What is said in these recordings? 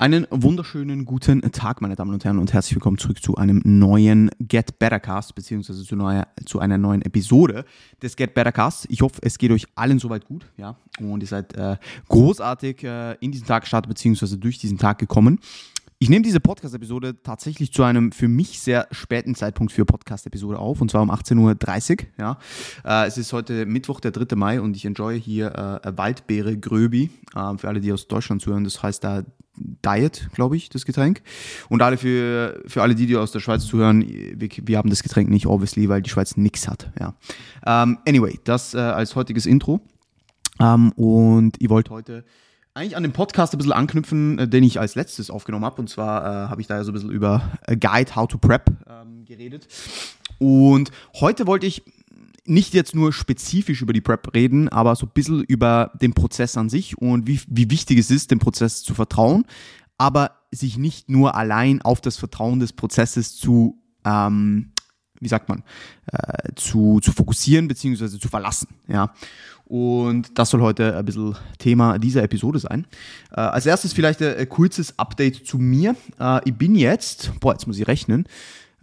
Einen wunderschönen guten Tag, meine Damen und Herren, und herzlich willkommen zurück zu einem neuen Get Better Cast, beziehungsweise zu, neuer, zu einer neuen Episode des Get Better Casts. Ich hoffe, es geht euch allen soweit gut, ja, und ihr seid äh, großartig äh, in diesen Tag gestartet, beziehungsweise durch diesen Tag gekommen. Ich nehme diese Podcast-Episode tatsächlich zu einem für mich sehr späten Zeitpunkt für Podcast-Episode auf, und zwar um 18.30 Uhr. Ja. Äh, es ist heute Mittwoch, der 3. Mai, und ich enjoy hier äh, Waldbeere Gröbi. Äh, für alle, die aus Deutschland zuhören, das heißt da Diet, glaube ich, das Getränk. Und alle für, für alle, die, die aus der Schweiz zuhören, wir, wir haben das Getränk nicht, obviously, weil die Schweiz nichts hat. Ja. Ähm, anyway, das äh, als heutiges Intro. Ähm, und ich wollte heute eigentlich an den Podcast ein bisschen anknüpfen, äh, den ich als letztes aufgenommen habe. Und zwar äh, habe ich da ja so ein bisschen über A Guide How to Prep ähm, geredet. Und heute wollte ich nicht jetzt nur spezifisch über die Prep reden, aber so ein bisschen über den Prozess an sich und wie, wie wichtig es ist, dem Prozess zu vertrauen, aber sich nicht nur allein auf das Vertrauen des Prozesses zu, ähm, wie sagt man, äh, zu, zu fokussieren bzw. zu verlassen. Ja. Und das soll heute ein bisschen Thema dieser Episode sein. Äh, als erstes vielleicht ein, ein, kurzes Update zu mir. Äh, ich bin jetzt, boah, jetzt muss ich rechnen,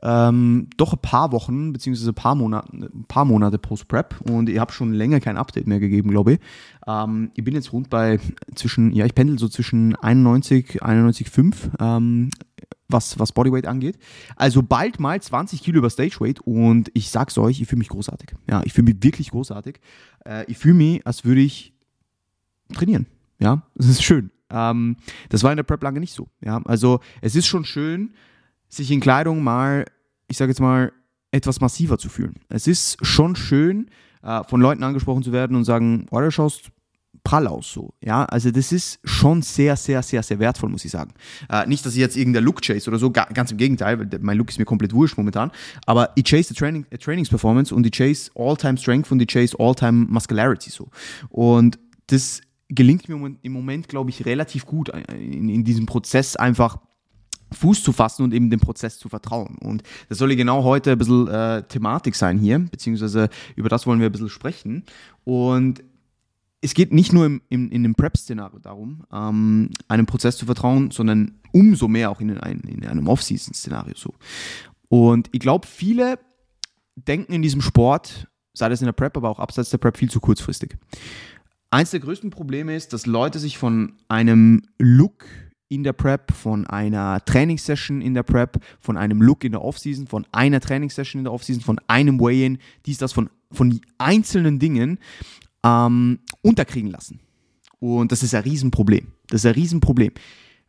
ähm, doch ein paar Wochen, beziehungsweise ein paar Monate, ein paar Monate Post-Prep und ich habe schon länger kein Update mehr gegeben, glaube ich. Ähm, ich bin jetzt rund bei zwischen, ja, ich pendel so zwischen 91, 91,5, ähm, was, was Bodyweight angeht. Also bald mal 20 Kilo über Stage Weight und ich sag's euch, ich fühle mich großartig. Ja, ich fühle mich wirklich großartig. Äh, ich fühle mich, als würde ich trainieren. Ja, das ist schön. Ähm, das war in der Prep lange nicht so. Ja, also es ist schon schön, sich in Kleidung mal, ich sage jetzt mal, etwas massiver zu fühlen. Es ist schon schön, äh, von Leuten angesprochen zu werden und sagen, oh, du schaust prall aus so. Ja, also das ist schon sehr, sehr, sehr, sehr wertvoll, muss ich sagen. Äh, nicht, dass ich jetzt irgendein Look chase oder so, ganz im Gegenteil, weil mein Look ist mir komplett wurscht momentan. Aber ich chase die Training, äh, Trainingsperformance und ich chase All-Time Strength und ich chase All-Time Muscularity so. Und das gelingt mir im Moment, glaube ich, relativ gut äh, in, in diesem Prozess einfach Fuß zu fassen und eben dem Prozess zu vertrauen. Und das soll ja genau heute ein bisschen äh, Thematik sein hier, beziehungsweise über das wollen wir ein bisschen sprechen. Und es geht nicht nur im, im, in dem Prep-Szenario darum, ähm, einem Prozess zu vertrauen, sondern umso mehr auch in, ein, in einem Off-Season-Szenario so. Und ich glaube, viele denken in diesem Sport, sei das in der Prep, aber auch abseits der Prep, viel zu kurzfristig. Eins der größten Probleme ist, dass Leute sich von einem Look in der Prep, von einer Trainingssession in der Prep, von einem Look in der Offseason, von einer Trainingssession in der Offseason, von einem Weigh-In, dies, das, von, von einzelnen Dingen ähm, unterkriegen lassen. Und das ist ein Riesenproblem. Das ist ein Riesenproblem.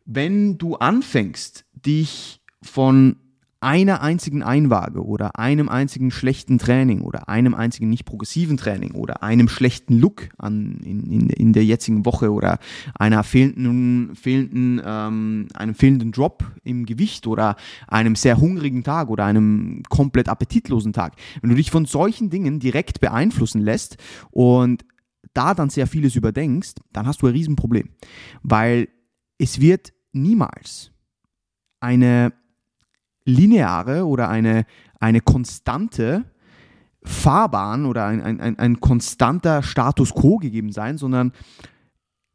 Wenn du anfängst, dich von einer einzigen Einwaage oder einem einzigen schlechten Training oder einem einzigen nicht progressiven Training oder einem schlechten Look an, in, in, in der jetzigen Woche oder einer fehlenden, fehlenden, ähm, einem fehlenden Drop im Gewicht oder einem sehr hungrigen Tag oder einem komplett appetitlosen Tag. Wenn du dich von solchen Dingen direkt beeinflussen lässt und da dann sehr vieles überdenkst, dann hast du ein Riesenproblem. Weil es wird niemals eine lineare oder eine, eine konstante Fahrbahn oder ein, ein, ein konstanter Status quo gegeben sein, sondern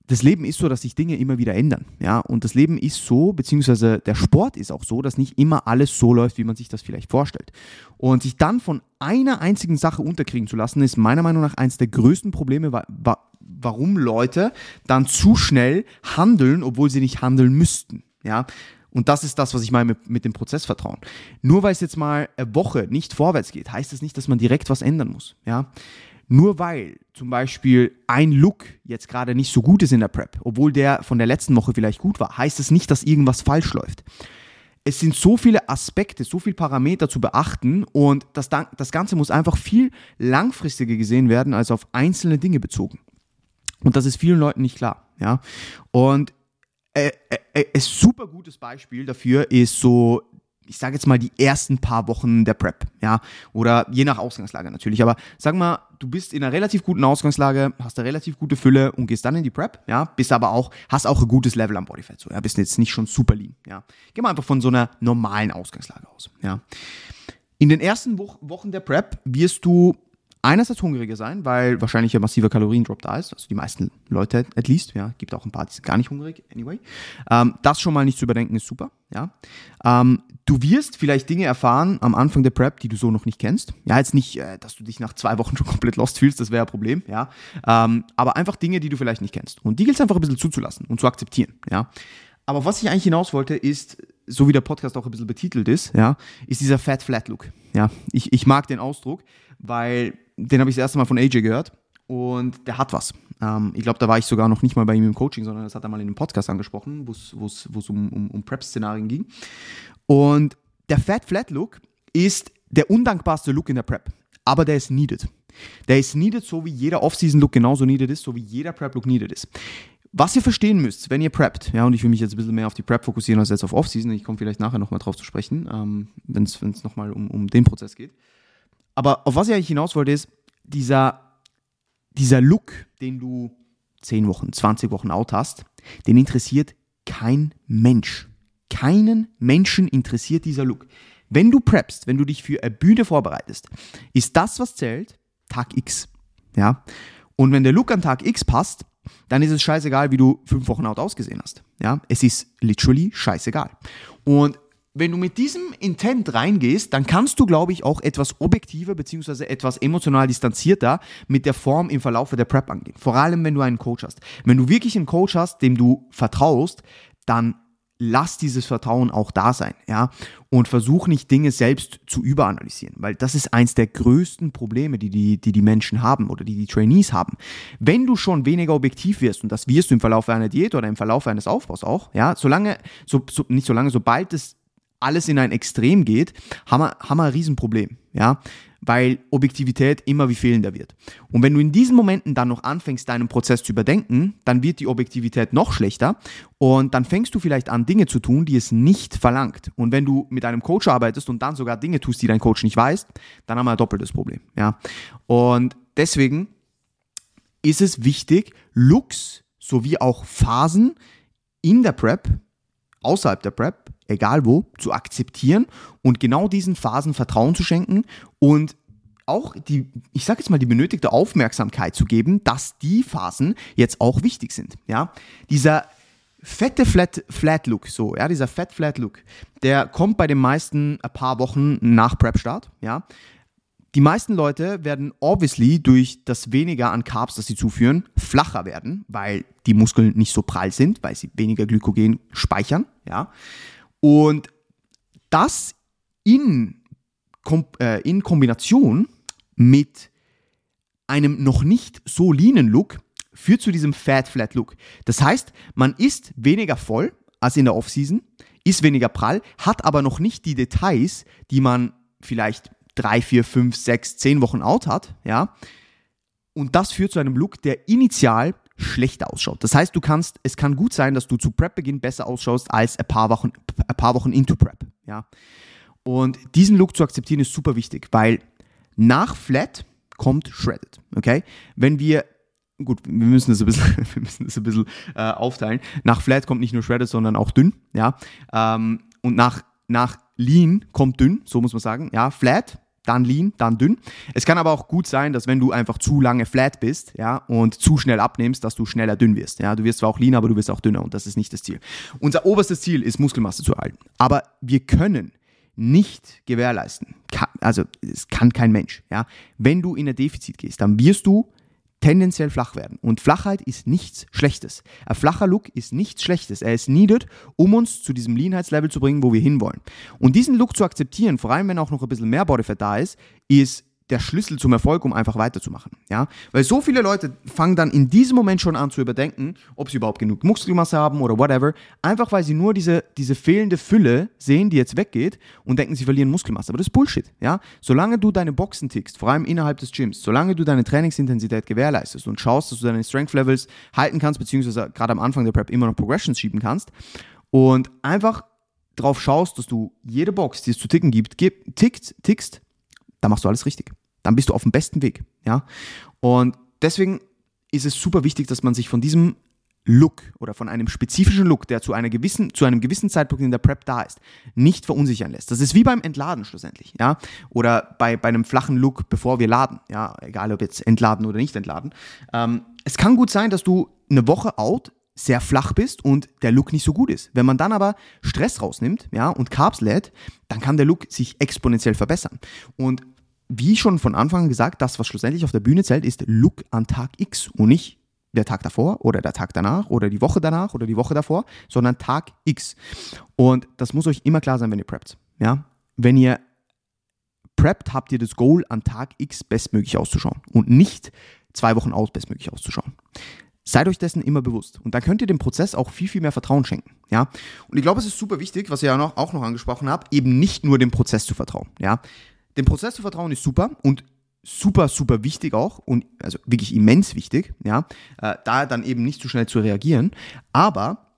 das Leben ist so, dass sich Dinge immer wieder ändern. Ja? Und das Leben ist so, beziehungsweise der Sport ist auch so, dass nicht immer alles so läuft, wie man sich das vielleicht vorstellt. Und sich dann von einer einzigen Sache unterkriegen zu lassen, ist meiner Meinung nach eines der größten Probleme, warum Leute dann zu schnell handeln, obwohl sie nicht handeln müssten. Ja? Und das ist das, was ich meine mit, mit dem Prozessvertrauen. Nur weil es jetzt mal eine Woche nicht vorwärts geht, heißt das nicht, dass man direkt was ändern muss. Ja? Nur weil zum Beispiel ein Look jetzt gerade nicht so gut ist in der Prep, obwohl der von der letzten Woche vielleicht gut war, heißt es das nicht, dass irgendwas falsch läuft. Es sind so viele Aspekte, so viele Parameter zu beachten und das, das Ganze muss einfach viel langfristiger gesehen werden als auf einzelne Dinge bezogen. Und das ist vielen Leuten nicht klar. Ja? Und äh, äh, äh, ein super gutes Beispiel dafür ist so, ich sage jetzt mal die ersten paar Wochen der Prep, ja, oder je nach Ausgangslage natürlich, aber sag mal, du bist in einer relativ guten Ausgangslage, hast eine relativ gute Fülle und gehst dann in die Prep, ja, bist aber auch, hast auch ein gutes Level am Bodyfat, so, ja, bist jetzt nicht schon super lean, ja. Geh mal einfach von so einer normalen Ausgangslage aus, ja. In den ersten Wo Wochen der Prep wirst du einerseits hungriger sein, weil wahrscheinlich ein massiver Kaloriendrop da ist. Also die meisten Leute at least, ja, gibt auch ein paar, die sind gar nicht hungrig, anyway. Ähm, das schon mal nicht zu überdenken ist super, ja. Ähm, du wirst vielleicht Dinge erfahren am Anfang der Prep, die du so noch nicht kennst. Ja, jetzt nicht, äh, dass du dich nach zwei Wochen schon komplett lost fühlst, das wäre ein Problem, ja. Ähm, aber einfach Dinge, die du vielleicht nicht kennst. Und die gilt es einfach ein bisschen zuzulassen und zu akzeptieren, ja. Aber was ich eigentlich hinaus wollte, ist, so wie der Podcast auch ein bisschen betitelt ist, ja, ist dieser Fat Flat Look. Ja, ich, ich mag den Ausdruck, weil den habe ich das erste Mal von AJ gehört und der hat was. Ähm, ich glaube, da war ich sogar noch nicht mal bei ihm im Coaching, sondern das hat er mal in einem Podcast angesprochen, wo es um, um, um Prep-Szenarien ging. Und der Fat Flat Look ist der undankbarste Look in der Prep, aber der ist needed. Der ist needed, so wie jeder Off-Season-Look genauso needed ist, so wie jeder Prep-Look needed ist. Was ihr verstehen müsst, wenn ihr preppt, ja, und ich will mich jetzt ein bisschen mehr auf die Prep fokussieren als jetzt auf Off-Season, ich komme vielleicht nachher nochmal drauf zu sprechen, ähm, wenn es nochmal um, um den Prozess geht. Aber auf was ich eigentlich hinaus wollte, ist, dieser, dieser Look, den du 10 Wochen, 20 Wochen out hast, den interessiert kein Mensch. Keinen Menschen interessiert dieser Look. Wenn du preppst, wenn du dich für eine Bühne vorbereitest, ist das, was zählt, Tag X. Ja? Und wenn der Look an Tag X passt, dann ist es scheißegal, wie du fünf Wochen out ausgesehen hast. Ja, es ist literally scheißegal. Und wenn du mit diesem Intent reingehst, dann kannst du, glaube ich, auch etwas objektiver bzw. etwas emotional distanzierter mit der Form im Verlauf der Prep angehen. Vor allem, wenn du einen Coach hast. Wenn du wirklich einen Coach hast, dem du vertraust, dann lass dieses Vertrauen auch da sein, ja, und versuch nicht Dinge selbst zu überanalysieren, weil das ist eins der größten Probleme, die die, die, die Menschen haben oder die die Trainees haben. Wenn du schon weniger objektiv wirst, und das wirst du im Verlauf einer Diät oder im Verlauf eines Aufbaus auch, ja, solange, so, so nicht solange, sobald es alles in ein Extrem geht, haben wir, haben wir ein Riesenproblem, ja, weil Objektivität immer wie fehlender wird. Und wenn du in diesen Momenten dann noch anfängst, deinen Prozess zu überdenken, dann wird die Objektivität noch schlechter und dann fängst du vielleicht an, Dinge zu tun, die es nicht verlangt. Und wenn du mit einem Coach arbeitest und dann sogar Dinge tust, die dein Coach nicht weiß, dann haben wir ein doppeltes Problem, ja. Und deswegen ist es wichtig, Looks sowie auch Phasen in der Prep, außerhalb der Prep, egal wo, zu akzeptieren und genau diesen Phasen Vertrauen zu schenken und auch die, ich sage jetzt mal, die benötigte Aufmerksamkeit zu geben, dass die Phasen jetzt auch wichtig sind. Ja, dieser fette Flat, Flat Look, so, ja, dieser Fat Flat Look, der kommt bei den meisten ein paar Wochen nach Prep-Start, ja. Die meisten Leute werden obviously durch das weniger an Carbs, das sie zuführen, flacher werden, weil die Muskeln nicht so prall sind, weil sie weniger Glykogen speichern, ja. Und das in, äh, in Kombination mit einem noch nicht so leanen Look führt zu diesem Fat Flat Look. Das heißt, man ist weniger voll als in der Offseason, ist weniger prall, hat aber noch nicht die Details, die man vielleicht drei, vier, fünf, sechs, zehn Wochen out hat, ja. Und das führt zu einem Look, der initial schlechter ausschaut. Das heißt, du kannst, es kann gut sein, dass du zu Prep-Beginn besser ausschaust als ein paar Wochen, ein paar Wochen into Prep. Ja? Und diesen Look zu akzeptieren ist super wichtig, weil nach Flat kommt Shredded. Okay? Wenn wir gut, wir müssen das ein bisschen, wir müssen das ein bisschen äh, aufteilen. Nach Flat kommt nicht nur Shredded, sondern auch dünn. Ja? Ähm, und nach, nach Lean kommt dünn, so muss man sagen. Ja, Flat dann lean, dann dünn. Es kann aber auch gut sein, dass wenn du einfach zu lange flat bist, ja, und zu schnell abnimmst, dass du schneller dünn wirst. Ja, du wirst zwar auch lean, aber du wirst auch dünner und das ist nicht das Ziel. Unser oberstes Ziel ist Muskelmasse zu erhalten. Aber wir können nicht gewährleisten, also es kann kein Mensch, ja. Wenn du in ein Defizit gehst, dann wirst du tendenziell flach werden. Und Flachheit ist nichts Schlechtes. Ein flacher Look ist nichts Schlechtes. Er ist needed, um uns zu diesem Leanheitslevel zu bringen, wo wir hinwollen. Und diesen Look zu akzeptieren, vor allem wenn auch noch ein bisschen mehr Bodyfat da ist, ist der Schlüssel zum Erfolg, um einfach weiterzumachen. Ja? Weil so viele Leute fangen dann in diesem Moment schon an zu überdenken, ob sie überhaupt genug Muskelmasse haben oder whatever, einfach weil sie nur diese, diese fehlende Fülle sehen, die jetzt weggeht und denken, sie verlieren Muskelmasse. Aber das ist Bullshit. Ja? Solange du deine Boxen tickst, vor allem innerhalb des Gyms, solange du deine Trainingsintensität gewährleistest und schaust, dass du deine Strength Levels halten kannst, beziehungsweise gerade am Anfang der Prep immer noch Progressions schieben kannst und einfach drauf schaust, dass du jede Box, die es zu ticken gibt, tickt, tickst, dann machst du alles richtig dann bist du auf dem besten Weg. Ja? Und deswegen ist es super wichtig, dass man sich von diesem Look oder von einem spezifischen Look, der zu, einer gewissen, zu einem gewissen Zeitpunkt in der Prep da ist, nicht verunsichern lässt. Das ist wie beim Entladen schlussendlich, ja, oder bei, bei einem flachen Look, bevor wir laden, ja, egal ob jetzt entladen oder nicht entladen. Ähm, es kann gut sein, dass du eine Woche out sehr flach bist und der Look nicht so gut ist. Wenn man dann aber Stress rausnimmt, ja, und Carbs lädt, dann kann der Look sich exponentiell verbessern. Und wie schon von Anfang an gesagt, das, was schlussendlich auf der Bühne zählt, ist Look an Tag X und nicht der Tag davor oder der Tag danach oder die Woche danach oder die Woche davor, sondern Tag X. Und das muss euch immer klar sein, wenn ihr preppt. Ja? Wenn ihr preppt, habt ihr das Goal, an Tag X bestmöglich auszuschauen und nicht zwei Wochen aus bestmöglich auszuschauen. Seid euch dessen immer bewusst. Und dann könnt ihr dem Prozess auch viel, viel mehr Vertrauen schenken. Ja? Und ich glaube, es ist super wichtig, was ihr ja noch, auch noch angesprochen habt, eben nicht nur dem Prozess zu vertrauen. Ja? Dem Prozess zu vertrauen ist super und super, super wichtig auch und also wirklich immens wichtig, ja, äh, da dann eben nicht zu schnell zu reagieren. Aber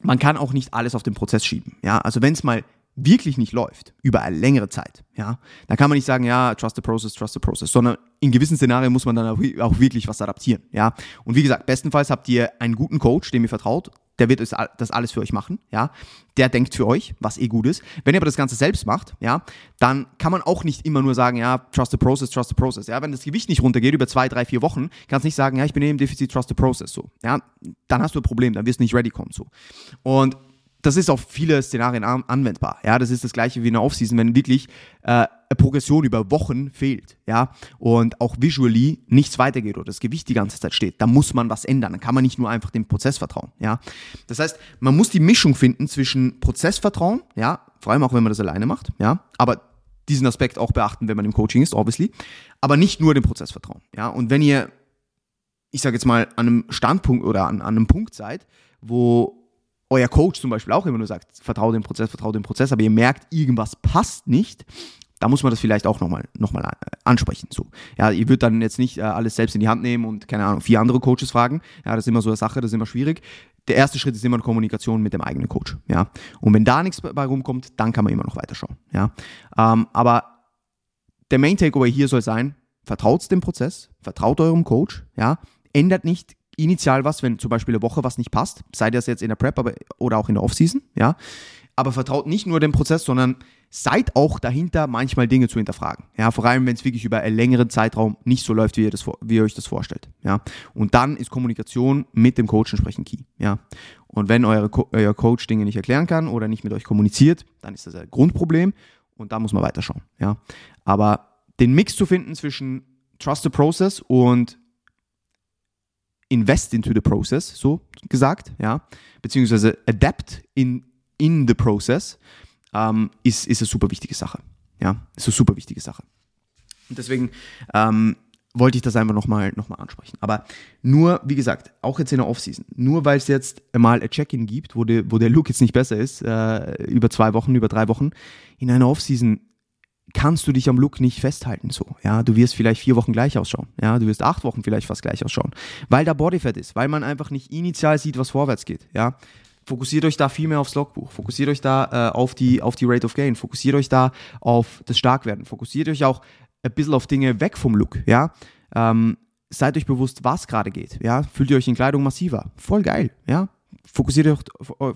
man kann auch nicht alles auf den Prozess schieben. Ja, also wenn es mal wirklich nicht läuft, über eine längere Zeit, ja, dann kann man nicht sagen, ja, trust the process, trust the process, sondern in gewissen Szenarien muss man dann auch wirklich was adaptieren, ja. Und wie gesagt, bestenfalls habt ihr einen guten Coach, dem ihr vertraut, der wird das alles für euch machen, ja. Der denkt für euch, was eh gut ist. Wenn ihr aber das Ganze selbst macht, ja, dann kann man auch nicht immer nur sagen, ja, trust the process, trust the process, ja. Wenn das Gewicht nicht runtergeht über zwei, drei, vier Wochen, kannst nicht sagen, ja, ich bin eh im Defizit, trust the process, so, ja. Dann hast du ein Problem, dann wirst du nicht ready kommen, so. Und das ist auf viele Szenarien anwendbar. Ja, das ist das gleiche wie in der Offseason, wenn wirklich äh, Progression über Wochen fehlt, ja, und auch visually nichts weitergeht oder das Gewicht die ganze Zeit steht, da muss man was ändern. Dann kann man nicht nur einfach dem Prozess vertrauen, ja. Das heißt, man muss die Mischung finden zwischen Prozessvertrauen, ja, vor allem auch wenn man das alleine macht, ja, aber diesen Aspekt auch beachten, wenn man im Coaching ist, obviously, aber nicht nur dem Prozessvertrauen, ja. Und wenn ihr, ich sage jetzt mal, an einem Standpunkt oder an, an einem Punkt seid, wo euer Coach zum Beispiel auch immer nur sagt, vertraue dem Prozess, vertraue dem Prozess, aber ihr merkt, irgendwas passt nicht, da muss man das vielleicht auch nochmal noch mal äh, ansprechen. So. Ja, ihr würdet dann jetzt nicht äh, alles selbst in die Hand nehmen und, keine Ahnung, vier andere Coaches fragen. Ja, das ist immer so eine Sache, das ist immer schwierig. Der erste Schritt ist immer eine Kommunikation mit dem eigenen Coach. Ja. Und wenn da nichts bei rumkommt, dann kann man immer noch weiterschauen. Ja. Ähm, aber der Main Takeaway hier soll sein, vertraut dem Prozess, vertraut eurem Coach, ja, ändert nicht initial was, wenn zum Beispiel eine Woche was nicht passt, sei das jetzt in der Prep aber, oder auch in der Offseason, ja. Aber vertraut nicht nur dem Prozess, sondern seid auch dahinter, manchmal Dinge zu hinterfragen. Ja, vor allem, wenn es wirklich über einen längeren Zeitraum nicht so läuft, wie ihr, das, wie ihr euch das vorstellt. Ja, und dann ist Kommunikation mit dem Coach entsprechend key. Ja, und wenn eure, euer Coach Dinge nicht erklären kann oder nicht mit euch kommuniziert, dann ist das ein Grundproblem und da muss man weiterschauen. Ja, aber den Mix zu finden zwischen Trust the Process und invest into the process, so gesagt, ja, beziehungsweise adapt in, in the process, ähm, ist, ist eine super wichtige Sache. Ja, ist eine super wichtige Sache. Und deswegen ähm, wollte ich das einfach nochmal noch mal ansprechen. Aber nur, wie gesagt, auch jetzt in der Offseason, nur weil es jetzt mal ein Check-in gibt, wo, die, wo der Look jetzt nicht besser ist, äh, über zwei Wochen, über drei Wochen, in einer Offseason kannst du dich am Look nicht festhalten so. Ja, du wirst vielleicht vier Wochen gleich ausschauen. Ja, du wirst acht Wochen vielleicht fast gleich ausschauen, weil da Bodyfat ist, weil man einfach nicht initial sieht, was vorwärts geht. Ja, fokussiert euch da viel mehr aufs Logbuch, fokussiert euch da äh, auf die auf die Rate of Gain, fokussiert euch da auf das Starkwerden, fokussiert euch auch ein bisschen auf Dinge weg vom Look. Ja, ähm, seid euch bewusst, was gerade geht. Ja, fühlt ihr euch in Kleidung massiver, voll geil. Ja, Fokussiert euch,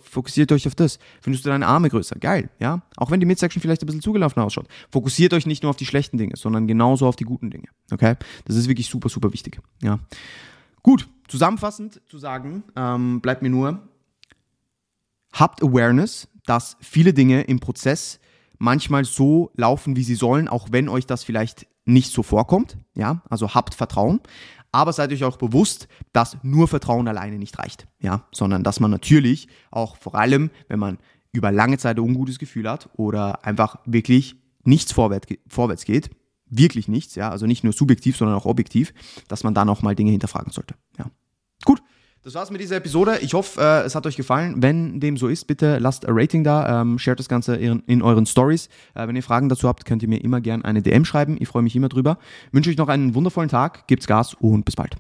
fokussiert euch auf das. Findest du deine Arme größer? Geil, ja? Auch wenn die Midsection vielleicht ein bisschen zugelaufen ausschaut. Fokussiert euch nicht nur auf die schlechten Dinge, sondern genauso auf die guten Dinge. Okay? Das ist wirklich super, super wichtig. Ja. Gut, zusammenfassend zu sagen, ähm, bleibt mir nur, habt Awareness, dass viele Dinge im Prozess manchmal so laufen, wie sie sollen, auch wenn euch das vielleicht nicht so vorkommt. Ja, also habt Vertrauen aber seid euch auch bewusst, dass nur Vertrauen alleine nicht reicht, ja, sondern dass man natürlich auch vor allem, wenn man über lange Zeit ein ungutes Gefühl hat oder einfach wirklich nichts vorwärts, geht, wirklich nichts, ja, also nicht nur subjektiv, sondern auch objektiv, dass man dann auch mal Dinge hinterfragen sollte, ja. Das war's mit dieser Episode. Ich hoffe, äh, es hat euch gefallen. Wenn dem so ist, bitte lasst ein Rating da, ähm, shared das Ganze in, in euren Stories. Äh, wenn ihr Fragen dazu habt, könnt ihr mir immer gerne eine DM schreiben. Ich freue mich immer drüber. Wünsche euch noch einen wundervollen Tag, gebt's Gas und bis bald.